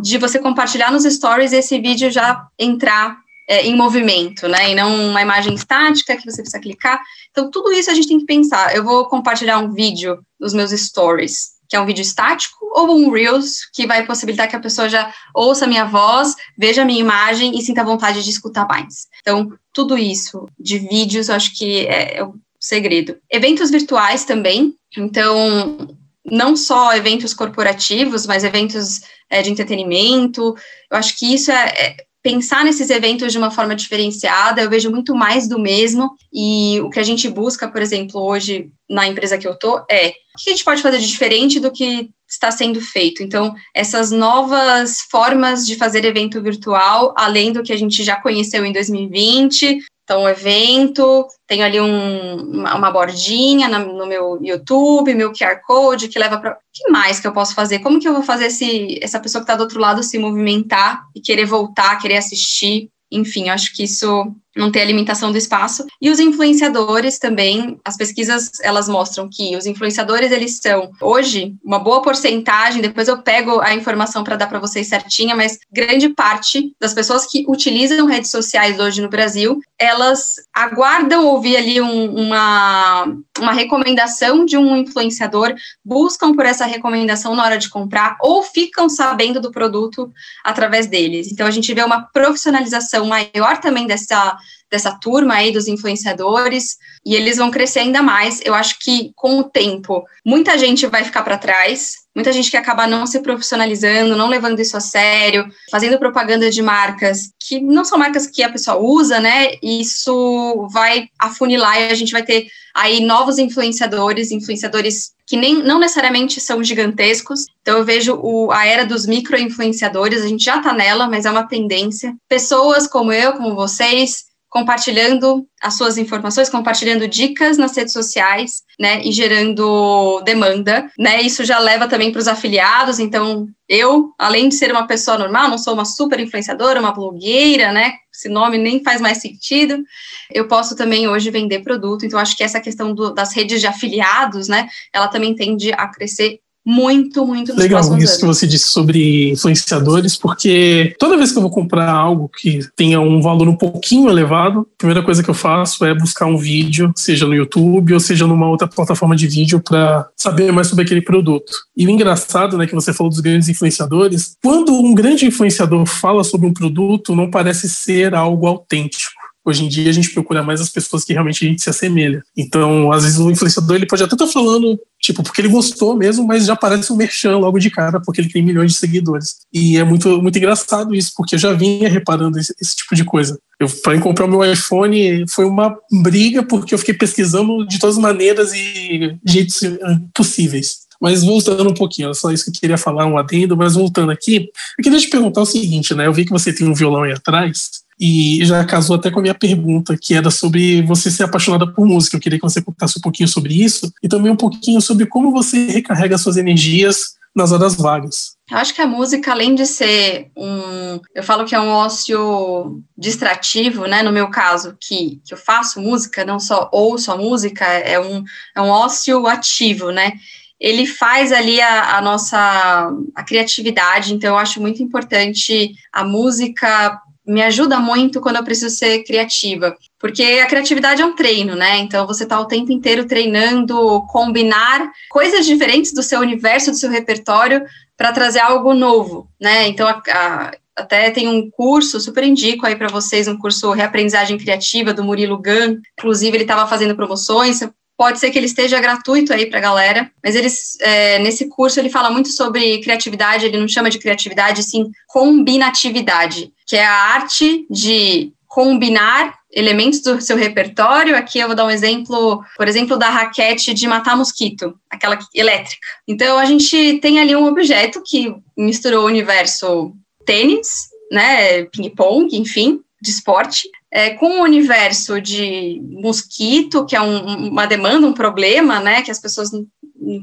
de você compartilhar nos stories e esse vídeo já entrar é, em movimento, né? E não uma imagem estática que você precisa clicar. Então, tudo isso a gente tem que pensar. Eu vou compartilhar um vídeo nos meus stories que é um vídeo estático, ou um Reels, que vai possibilitar que a pessoa já ouça a minha voz, veja a minha imagem e sinta vontade de escutar mais. Então, tudo isso de vídeos, eu acho que é, é o segredo. Eventos virtuais também, então, não só eventos corporativos, mas eventos é, de entretenimento. Eu acho que isso é, é, pensar nesses eventos de uma forma diferenciada. Eu vejo muito mais do mesmo. E o que a gente busca, por exemplo, hoje na empresa que eu tô é o que a gente pode fazer de diferente do que está sendo feito. Então, essas novas formas de fazer evento virtual, além do que a gente já conheceu em 2020. Então, evento, tenho ali um, uma bordinha no meu YouTube, meu QR Code que leva para. O que mais que eu posso fazer? Como que eu vou fazer esse, essa pessoa que está do outro lado se movimentar e querer voltar, querer assistir? Enfim, acho que isso não ter a limitação do espaço. E os influenciadores também, as pesquisas elas mostram que os influenciadores eles são hoje uma boa porcentagem, depois eu pego a informação para dar para vocês certinha, mas grande parte das pessoas que utilizam redes sociais hoje no Brasil, elas aguardam ouvir ali um, uma, uma recomendação de um influenciador, buscam por essa recomendação na hora de comprar ou ficam sabendo do produto através deles. Então a gente vê uma profissionalização maior também dessa dessa turma aí dos influenciadores e eles vão crescer ainda mais. Eu acho que com o tempo, muita gente vai ficar para trás, muita gente que acaba não se profissionalizando, não levando isso a sério, fazendo propaganda de marcas que não são marcas que a pessoa usa, né? Isso vai afunilar e a gente vai ter aí novos influenciadores, influenciadores que nem não necessariamente são gigantescos. Então eu vejo o, a era dos micro-influenciadores, a gente já está nela, mas é uma tendência. Pessoas como eu, como vocês, compartilhando as suas informações, compartilhando dicas nas redes sociais, né, e gerando demanda, né? Isso já leva também para os afiliados. Então, eu, além de ser uma pessoa normal, não sou uma super influenciadora, uma blogueira, né? Esse nome nem faz mais sentido. Eu posso também hoje vender produto. Então, acho que essa questão do, das redes de afiliados, né? Ela também tende a crescer muito, muito Legal isso anos. que você disse sobre influenciadores, porque toda vez que eu vou comprar algo que tenha um valor um pouquinho elevado, a primeira coisa que eu faço é buscar um vídeo, seja no YouTube ou seja numa outra plataforma de vídeo para saber mais sobre aquele produto. E o engraçado, né, que você falou dos grandes influenciadores, quando um grande influenciador fala sobre um produto, não parece ser algo autêntico. Hoje em dia a gente procura mais as pessoas que realmente a gente se assemelha. Então, às vezes o influenciador ele pode até estar falando, tipo, porque ele gostou mesmo, mas já parece um merchan logo de cara, porque ele tem milhões de seguidores. E é muito, muito engraçado isso, porque eu já vinha reparando esse, esse tipo de coisa. Eu, para comprar o meu iPhone, foi uma briga, porque eu fiquei pesquisando de todas as maneiras e jeitos possíveis. Mas voltando um pouquinho, só isso que eu queria falar, um adendo, mas voltando aqui, eu queria te perguntar o seguinte, né? Eu vi que você tem um violão aí atrás, e já casou até com a minha pergunta, que era sobre você ser apaixonada por música. Eu queria que você contasse um pouquinho sobre isso e também um pouquinho sobre como você recarrega suas energias nas horas vagas. Eu acho que a música, além de ser um. Eu falo que é um ócio distrativo, né? No meu caso, que, que eu faço música, não só ouço a música, é um, é um ócio ativo, né? Ele faz ali a, a nossa a criatividade, então eu acho muito importante a música me ajuda muito quando eu preciso ser criativa, porque a criatividade é um treino, né? Então você está o tempo inteiro treinando, combinar coisas diferentes do seu universo, do seu repertório, para trazer algo novo, né? Então a, a, até tem um curso, super indico aí para vocês, um curso Reaprendizagem Criativa do Murilo Gun. Inclusive, ele estava fazendo promoções, Pode ser que ele esteja gratuito aí para a galera, mas eles, é, nesse curso ele fala muito sobre criatividade, ele não chama de criatividade, sim combinatividade, que é a arte de combinar elementos do seu repertório. Aqui eu vou dar um exemplo, por exemplo, da raquete de matar mosquito, aquela elétrica. Então a gente tem ali um objeto que misturou o universo tênis, né, ping-pong, enfim, de esporte, é, com o universo de mosquito, que é um, uma demanda, um problema, né, que as pessoas não,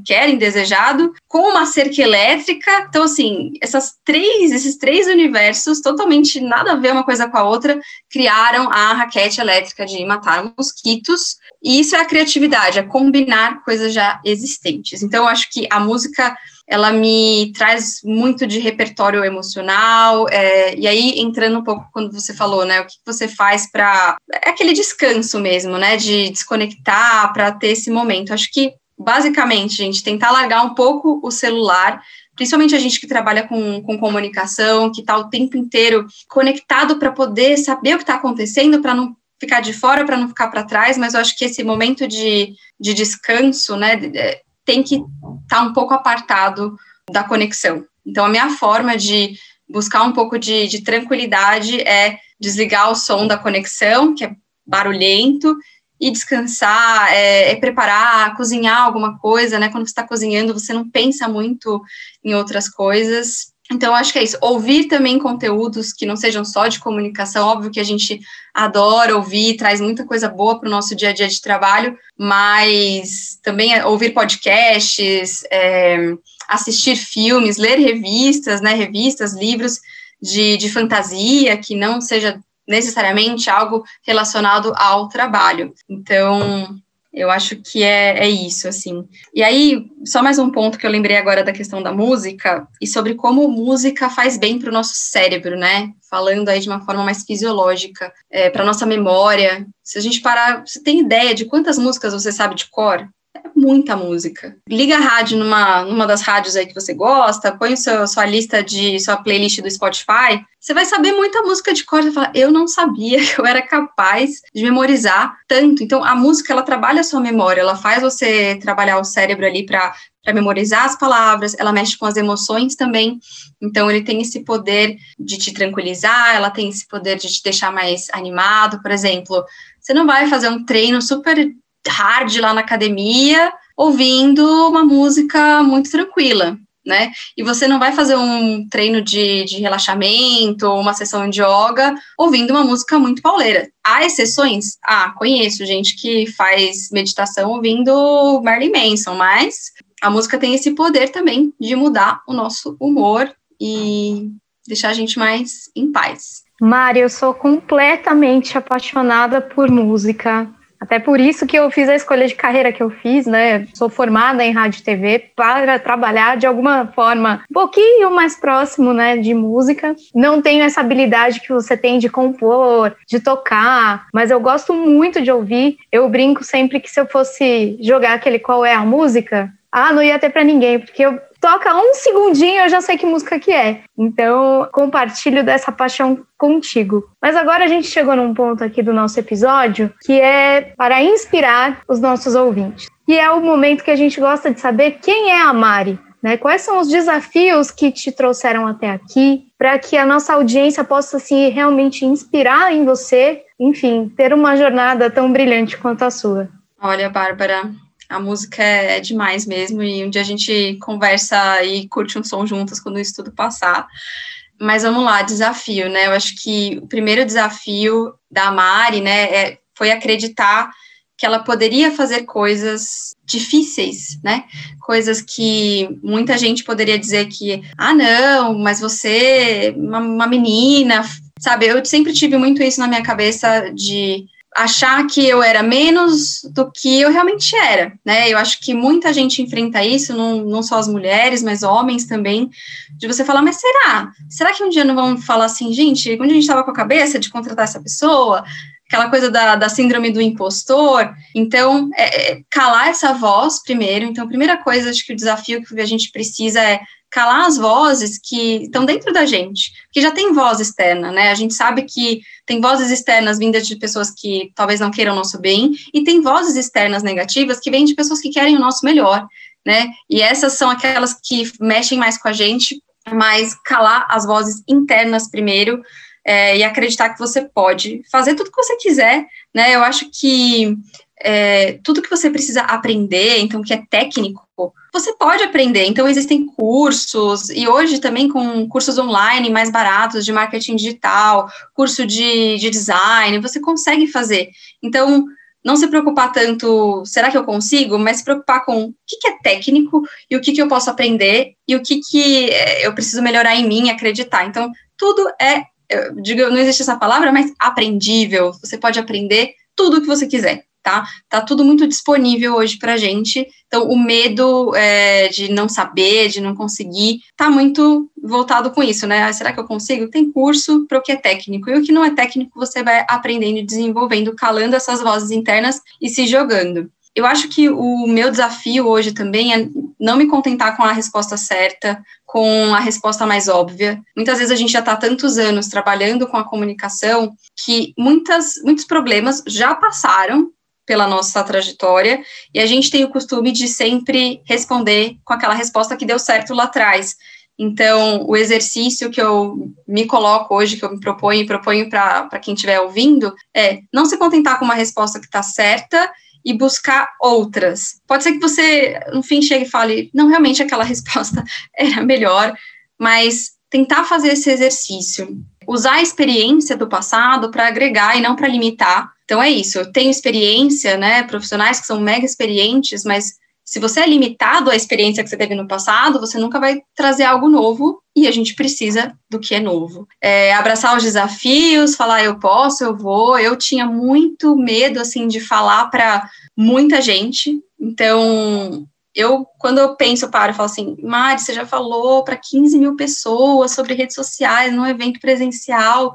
querem, desejado, com uma cerca elétrica. Então, assim, essas três, esses três universos, totalmente nada a ver uma coisa com a outra, criaram a raquete elétrica de matar mosquitos. E isso é a criatividade, é combinar coisas já existentes. Então, eu acho que a música ela me traz muito de repertório emocional, é, e aí entrando um pouco quando você falou, né, o que você faz para é aquele descanso mesmo, né, de desconectar para ter esse momento. Acho que basicamente, gente, tentar largar um pouco o celular, principalmente a gente que trabalha com, com comunicação, que está o tempo inteiro conectado para poder saber o que está acontecendo, para não ficar de fora, para não ficar para trás, mas eu acho que esse momento de, de descanso, né, tem que estar tá um pouco apartado da conexão. Então, a minha forma de buscar um pouco de, de tranquilidade é desligar o som da conexão, que é barulhento, e descansar, é, é, preparar, cozinhar alguma coisa, né? Quando você está cozinhando, você não pensa muito em outras coisas. Então, acho que é isso. Ouvir também conteúdos que não sejam só de comunicação. Óbvio que a gente adora ouvir, traz muita coisa boa para o nosso dia a dia de trabalho, mas também é ouvir podcasts, é, assistir filmes, ler revistas, né? Revistas, livros de, de fantasia, que não seja necessariamente algo relacionado ao trabalho. Então, eu acho que é, é isso, assim. E aí, só mais um ponto que eu lembrei agora da questão da música e sobre como música faz bem para o nosso cérebro, né? Falando aí de uma forma mais fisiológica, é, para nossa memória. Se a gente parar, você tem ideia de quantas músicas você sabe de cor? Muita música. Liga a rádio numa, numa das rádios aí que você gosta, põe seu, sua lista de sua playlist do Spotify, você vai saber muita música de cor. Você fala, eu não sabia que eu era capaz de memorizar tanto. Então, a música, ela trabalha a sua memória, ela faz você trabalhar o cérebro ali para para memorizar as palavras, ela mexe com as emoções também. Então, ele tem esse poder de te tranquilizar, ela tem esse poder de te deixar mais animado. Por exemplo, você não vai fazer um treino super hard lá na academia, ouvindo uma música muito tranquila, né? E você não vai fazer um treino de, de relaxamento uma sessão de yoga ouvindo uma música muito pauleira. Há exceções? Ah, conheço gente que faz meditação ouvindo Marilyn Manson, mas a música tem esse poder também de mudar o nosso humor e deixar a gente mais em paz. Mari, eu sou completamente apaixonada por música. Até por isso que eu fiz a escolha de carreira que eu fiz, né? Sou formada em rádio e TV para trabalhar de alguma forma um pouquinho mais próximo, né, de música. Não tenho essa habilidade que você tem de compor, de tocar, mas eu gosto muito de ouvir. Eu brinco sempre que se eu fosse jogar aquele qual é a música, ah, não ia ter para ninguém, porque eu toca um segundinho, eu já sei que música que é. Então, compartilho dessa paixão contigo. Mas agora a gente chegou num ponto aqui do nosso episódio que é para inspirar os nossos ouvintes. E é o momento que a gente gosta de saber quem é a Mari. Né? Quais são os desafios que te trouxeram até aqui para que a nossa audiência possa se realmente inspirar em você, enfim, ter uma jornada tão brilhante quanto a sua? Olha, Bárbara, a música é, é, demais mesmo, e um dia a gente conversa e curte um som juntas quando isso tudo passar. Mas vamos lá, desafio, né? Eu acho que o primeiro desafio da Mari, né, é, foi acreditar que ela poderia fazer coisas difíceis, né? Coisas que muita gente poderia dizer que, ah, não, mas você, uma, uma menina, sabe? Eu sempre tive muito isso na minha cabeça de achar que eu era menos do que eu realmente era, né? Eu acho que muita gente enfrenta isso, não, não só as mulheres, mas homens também, de você falar, mas será? Será que um dia não vão falar assim, gente, onde a gente estava com a cabeça de contratar essa pessoa? Aquela coisa da, da síndrome do impostor. Então, é, é, calar essa voz primeiro. Então, a primeira coisa, acho que o desafio que a gente precisa é calar as vozes que estão dentro da gente, que já tem voz externa, né? A gente sabe que tem vozes externas vindas de pessoas que talvez não queiram o nosso bem, e tem vozes externas negativas que vêm de pessoas que querem o nosso melhor, né? E essas são aquelas que mexem mais com a gente, mas calar as vozes internas primeiro é, e acreditar que você pode fazer tudo que você quiser, né? Eu acho que é, tudo que você precisa aprender, então que é técnico, você pode aprender. Então existem cursos e hoje também com cursos online mais baratos de marketing digital, curso de, de design, você consegue fazer. Então não se preocupar tanto, será que eu consigo? Mas se preocupar com o que, que é técnico e o que, que eu posso aprender e o que, que é, eu preciso melhorar em mim, acreditar. Então tudo é, digo, não existe essa palavra, mas aprendível. Você pode aprender tudo o que você quiser tá? Tá tudo muito disponível hoje para gente. Então, o medo é, de não saber, de não conseguir, tá muito voltado com isso, né? Ah, será que eu consigo? Tem curso para o que é técnico. E o que não é técnico, você vai aprendendo e desenvolvendo, calando essas vozes internas e se jogando. Eu acho que o meu desafio hoje também é não me contentar com a resposta certa, com a resposta mais óbvia. Muitas vezes a gente já está tantos anos trabalhando com a comunicação que muitas, muitos problemas já passaram pela nossa trajetória, e a gente tem o costume de sempre responder com aquela resposta que deu certo lá atrás. Então, o exercício que eu me coloco hoje, que eu me proponho e proponho para quem estiver ouvindo, é não se contentar com uma resposta que está certa e buscar outras. Pode ser que você, no fim, chegue e fale, não, realmente aquela resposta era melhor, mas tentar fazer esse exercício. Usar a experiência do passado para agregar e não para limitar então é isso, eu tenho experiência, né, profissionais que são mega experientes, mas se você é limitado à experiência que você teve no passado, você nunca vai trazer algo novo e a gente precisa do que é novo. É, abraçar os desafios, falar eu posso, eu vou. Eu tinha muito medo assim de falar para muita gente. Então, eu, quando eu penso, eu paro e falo assim, Mari, você já falou para 15 mil pessoas sobre redes sociais num evento presencial.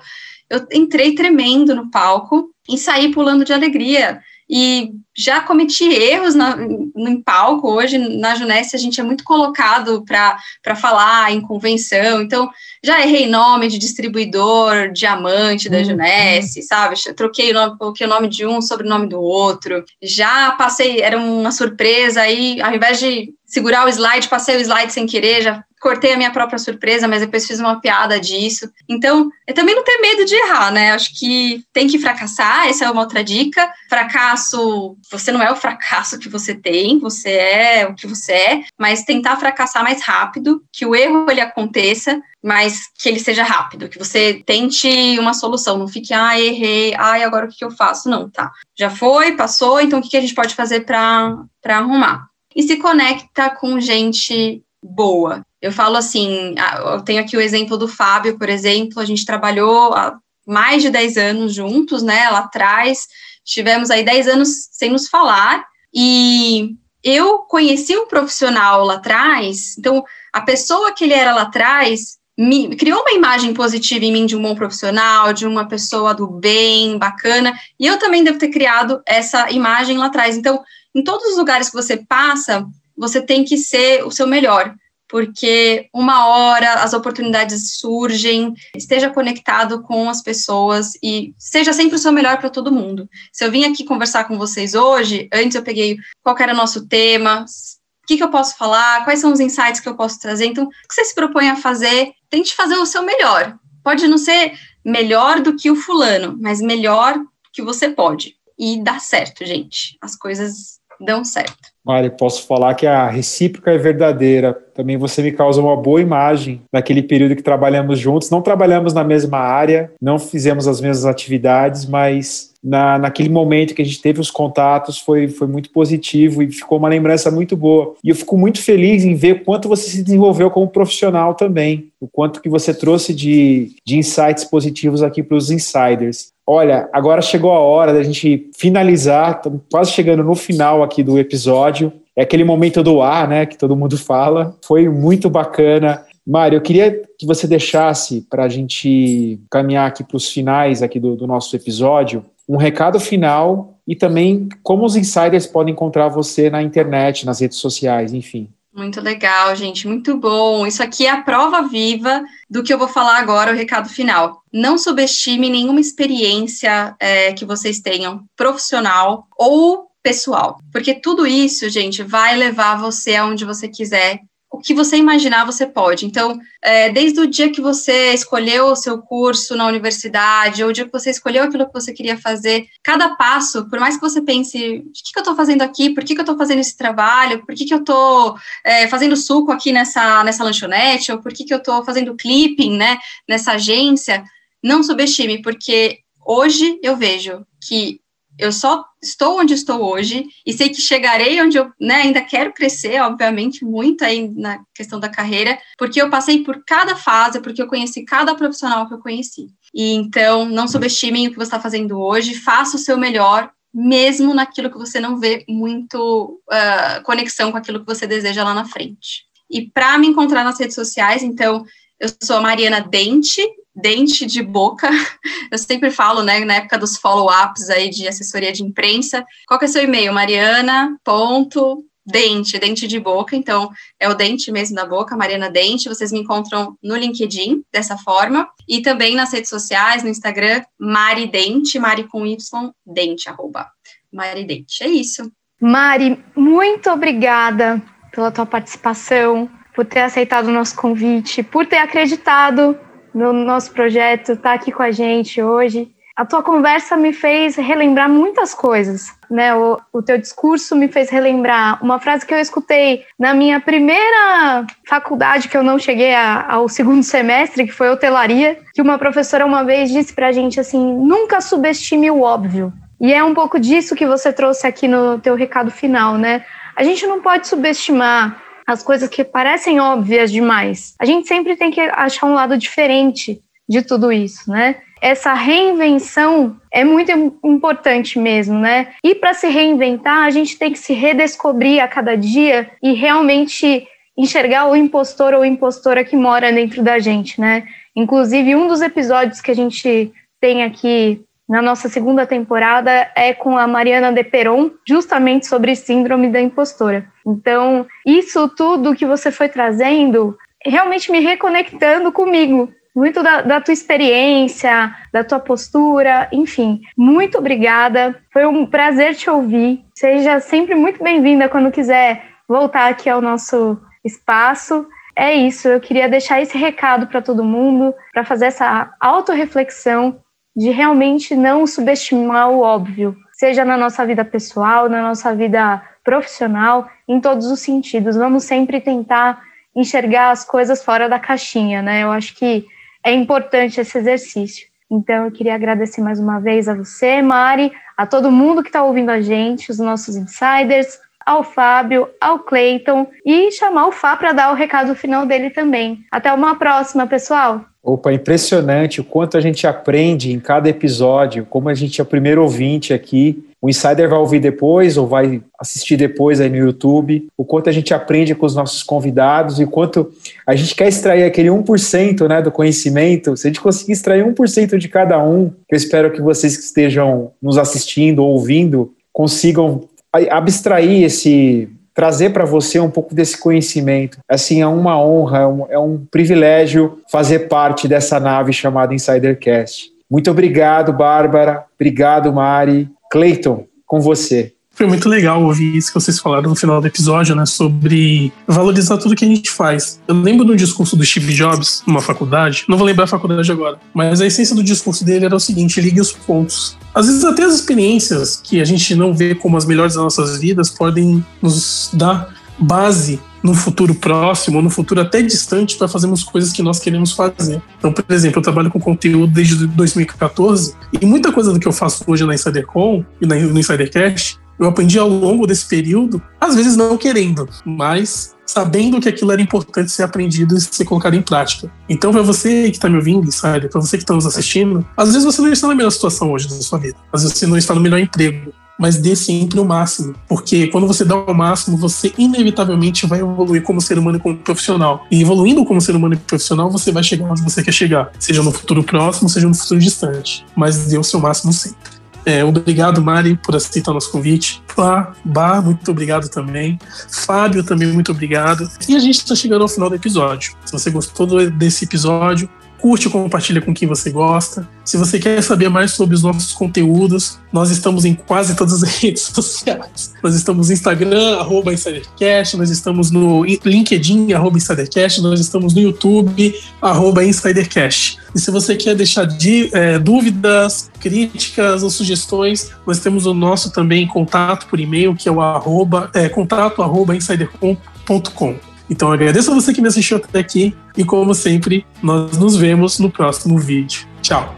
Eu entrei tremendo no palco e saí pulando de alegria e já cometi erros na, no em palco. Hoje, na Junesse, a gente é muito colocado para falar em convenção. Então, já errei nome de distribuidor, diamante da uhum. Junesse, sabe? Troquei o nome, coloquei o nome de um sobre o nome do outro. Já passei, era uma surpresa aí, ao invés de segurar o slide, passei o slide sem querer, já cortei a minha própria surpresa, mas depois fiz uma piada disso. Então, eu também não tenho medo de errar, né? Acho que tem que fracassar, essa é uma outra dica. Fracasso, você não é o fracasso que você tem, você é o que você é, mas tentar fracassar mais rápido, que o erro ele aconteça, mas que ele seja rápido, que você tente uma solução, não fique, ah, errei, ai, agora o que eu faço? Não, tá. Já foi, passou, então o que a gente pode fazer para arrumar? E se conecta com gente boa. Eu falo assim, eu tenho aqui o exemplo do Fábio, por exemplo, a gente trabalhou há mais de 10 anos juntos, né, lá atrás, tivemos aí 10 anos sem nos falar, e eu conheci um profissional lá atrás, então a pessoa que ele era lá atrás me, criou uma imagem positiva em mim de um bom profissional, de uma pessoa do bem, bacana, e eu também devo ter criado essa imagem lá atrás. Então, em todos os lugares que você passa, você tem que ser o seu melhor porque uma hora as oportunidades surgem, esteja conectado com as pessoas e seja sempre o seu melhor para todo mundo. Se eu vim aqui conversar com vocês hoje, antes eu peguei qual era o nosso tema, o que, que eu posso falar, quais são os insights que eu posso trazer. Então, o que você se propõe a fazer? Tente fazer o seu melhor. Pode não ser melhor do que o fulano, mas melhor que você pode. E dá certo, gente. As coisas dão certo. Mari, posso falar que a recíproca é verdadeira. Também você me causa uma boa imagem naquele período que trabalhamos juntos. Não trabalhamos na mesma área, não fizemos as mesmas atividades, mas na, naquele momento que a gente teve os contatos foi, foi muito positivo e ficou uma lembrança muito boa. E eu fico muito feliz em ver quanto você se desenvolveu como profissional também, o quanto que você trouxe de, de insights positivos aqui para os insiders. Olha, agora chegou a hora da gente finalizar, estamos quase chegando no final aqui do episódio. É aquele momento do ar, né, que todo mundo fala. Foi muito bacana. Mário, eu queria que você deixasse para a gente caminhar aqui para os finais aqui do, do nosso episódio, um recado final e também como os insiders podem encontrar você na internet, nas redes sociais, enfim. Muito legal, gente, muito bom. Isso aqui é a prova viva do que eu vou falar agora, o recado final. Não subestime nenhuma experiência é, que vocês tenham, profissional ou pessoal, porque tudo isso, gente, vai levar você aonde você quiser o que você imaginar, você pode. Então, é, desde o dia que você escolheu o seu curso na universidade, ou o dia que você escolheu aquilo que você queria fazer, cada passo, por mais que você pense, o que, que eu estou fazendo aqui? Por que, que eu estou fazendo esse trabalho? Por que, que eu estou é, fazendo suco aqui nessa, nessa lanchonete? Ou por que, que eu estou fazendo clipping, né, nessa agência? Não subestime, porque hoje eu vejo que eu só estou onde estou hoje e sei que chegarei onde eu né, ainda quero crescer, obviamente, muito aí na questão da carreira, porque eu passei por cada fase, porque eu conheci cada profissional que eu conheci. E então, não subestimem o que você está fazendo hoje, faça o seu melhor, mesmo naquilo que você não vê muito uh, conexão com aquilo que você deseja lá na frente. E para me encontrar nas redes sociais, então, eu sou a Mariana Dente, dente de boca. Eu sempre falo, né, na época dos follow-ups aí de assessoria de imprensa. Qual que é seu e-mail? Mariana. Ponto, dente, dente de boca, então é o dente mesmo da boca, Mariana Dente. Vocês me encontram no LinkedIn dessa forma e também nas redes sociais, no Instagram, Mari Dente, Mari com Y, Dente, arroba Mari Dente. É isso. Mari, muito obrigada pela tua participação, por ter aceitado o nosso convite, por ter acreditado no nosso projeto, estar tá aqui com a gente hoje. A tua conversa me fez relembrar muitas coisas, né? O, o, teu discurso me fez relembrar uma frase que eu escutei na minha primeira faculdade, que eu não cheguei a, ao segundo semestre, que foi hotelaria, que uma professora uma vez disse pra gente assim: nunca subestime o óbvio. E é um pouco disso que você trouxe aqui no teu recado final, né? a gente não pode subestimar as coisas que parecem óbvias demais. A gente sempre tem que achar um lado diferente de tudo isso, né? Essa reinvenção é muito importante mesmo, né? E para se reinventar, a gente tem que se redescobrir a cada dia e realmente enxergar o impostor ou impostora que mora dentro da gente, né? Inclusive, um dos episódios que a gente tem aqui na nossa segunda temporada é com a Mariana de Peron, justamente sobre síndrome da impostora. Então, isso tudo que você foi trazendo, realmente me reconectando comigo, muito da, da, tua experiência, da tua postura, enfim. Muito obrigada. Foi um prazer te ouvir. Seja sempre muito bem-vinda quando quiser voltar aqui ao nosso espaço. É isso, eu queria deixar esse recado para todo mundo, para fazer essa autorreflexão de realmente não subestimar o óbvio, seja na nossa vida pessoal, na nossa vida profissional, em todos os sentidos. Vamos sempre tentar enxergar as coisas fora da caixinha, né? Eu acho que é importante esse exercício. Então, eu queria agradecer mais uma vez a você, Mari, a todo mundo que está ouvindo a gente, os nossos insiders, ao Fábio, ao Cleiton e chamar o Fá para dar o recado final dele também. Até uma próxima, pessoal! Opa, impressionante o quanto a gente aprende em cada episódio, como a gente é o primeiro ouvinte aqui. O Insider vai ouvir depois ou vai assistir depois aí no YouTube, o quanto a gente aprende com os nossos convidados e o quanto a gente quer extrair aquele 1% né, do conhecimento. Se a gente conseguir extrair 1% de cada um, eu espero que vocês que estejam nos assistindo ou ouvindo consigam abstrair esse trazer para você um pouco desse conhecimento. Assim, é uma honra, é um, é um privilégio fazer parte dessa nave chamada Insidercast. Muito obrigado, Bárbara. Obrigado, Mari. Clayton, com você. Foi muito legal ouvir isso que vocês falaram no final do episódio, né? Sobre valorizar tudo que a gente faz. Eu lembro do discurso do Steve Jobs numa faculdade, não vou lembrar a faculdade agora, mas a essência do discurso dele era o seguinte: ligue os pontos. Às vezes, até as experiências que a gente não vê como as melhores das nossas vidas podem nos dar base no futuro próximo ou no futuro até distante para fazermos coisas que nós queremos fazer. Então, por exemplo, eu trabalho com conteúdo desde 2014 e muita coisa do que eu faço hoje na InsiderCon e no InsiderCast eu aprendi ao longo desse período, às vezes não querendo, mas sabendo que aquilo era importante ser aprendido e ser colocado em prática. Então, para você que está me ouvindo, sabe, para você que está nos assistindo, às vezes você não está na melhor situação hoje da sua vida, às vezes você não está no melhor emprego, mas dê sempre o máximo, porque quando você dá o máximo, você inevitavelmente vai evoluir como ser humano e como profissional. E evoluindo como ser humano e profissional, você vai chegar onde você quer chegar, seja no futuro próximo, seja no futuro distante, mas dê o seu máximo sempre. É, obrigado, Mari, por aceitar nosso convite. Flá, Bar, muito obrigado também. Fábio, também muito obrigado. E a gente está chegando ao final do episódio. Se você gostou desse episódio, curte e compartilha com quem você gosta. Se você quer saber mais sobre os nossos conteúdos, nós estamos em quase todas as redes sociais. Nós estamos no Instagram, arroba InsiderCast, nós estamos no LinkedIn, arroba InsiderCast, nós estamos no YouTube, arroba InsiderCast. E se você quer deixar de, é, dúvidas, críticas ou sugestões, nós temos o nosso também contato por e-mail, que é o arroba, é, contato arroba insidercom.com. Então agradeço a você que me assistiu até aqui e como sempre, nós nos vemos no próximo vídeo. Tchau!